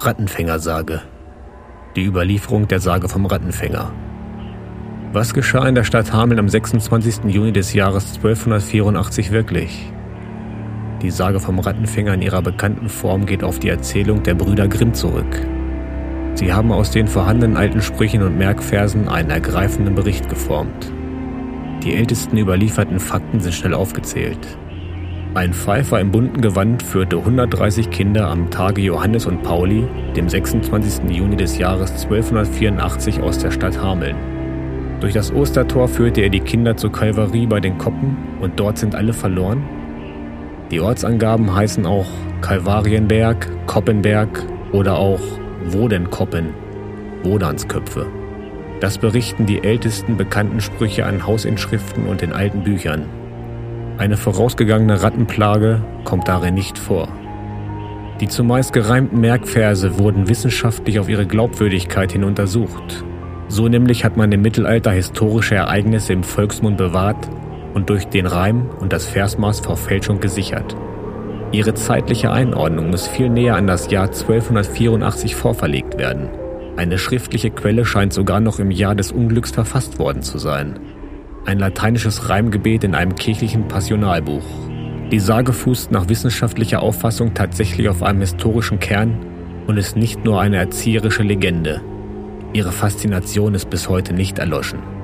Rattenfängersage. Die Überlieferung der Sage vom Rattenfänger. Was geschah in der Stadt Hameln am 26. Juni des Jahres 1284 wirklich? Die Sage vom Rattenfänger in ihrer bekannten Form geht auf die Erzählung der Brüder Grimm zurück. Sie haben aus den vorhandenen alten Sprüchen und Merkversen einen ergreifenden Bericht geformt. Die ältesten überlieferten Fakten sind schnell aufgezählt. Ein Pfeifer im bunten Gewand führte 130 Kinder am Tage Johannes und Pauli, dem 26. Juni des Jahres 1284 aus der Stadt Hameln. Durch das Ostertor führte er die Kinder zur Kalvarie bei den Koppen und dort sind alle verloren. Die Ortsangaben heißen auch Kalvarienberg, Koppenberg oder auch Wodenkoppen, Wodansköpfe. Das berichten die ältesten bekannten Sprüche an Hausinschriften und in alten Büchern. Eine vorausgegangene Rattenplage kommt darin nicht vor. Die zumeist gereimten Merkverse wurden wissenschaftlich auf ihre Glaubwürdigkeit hin untersucht. So nämlich hat man im Mittelalter historische Ereignisse im Volksmund bewahrt und durch den Reim und das Versmaß vor Fälschung gesichert. Ihre zeitliche Einordnung muss viel näher an das Jahr 1284 vorverlegt werden. Eine schriftliche Quelle scheint sogar noch im Jahr des Unglücks verfasst worden zu sein ein lateinisches Reimgebet in einem kirchlichen Passionalbuch. Die Sage fußt nach wissenschaftlicher Auffassung tatsächlich auf einem historischen Kern und ist nicht nur eine erzieherische Legende. Ihre Faszination ist bis heute nicht erloschen.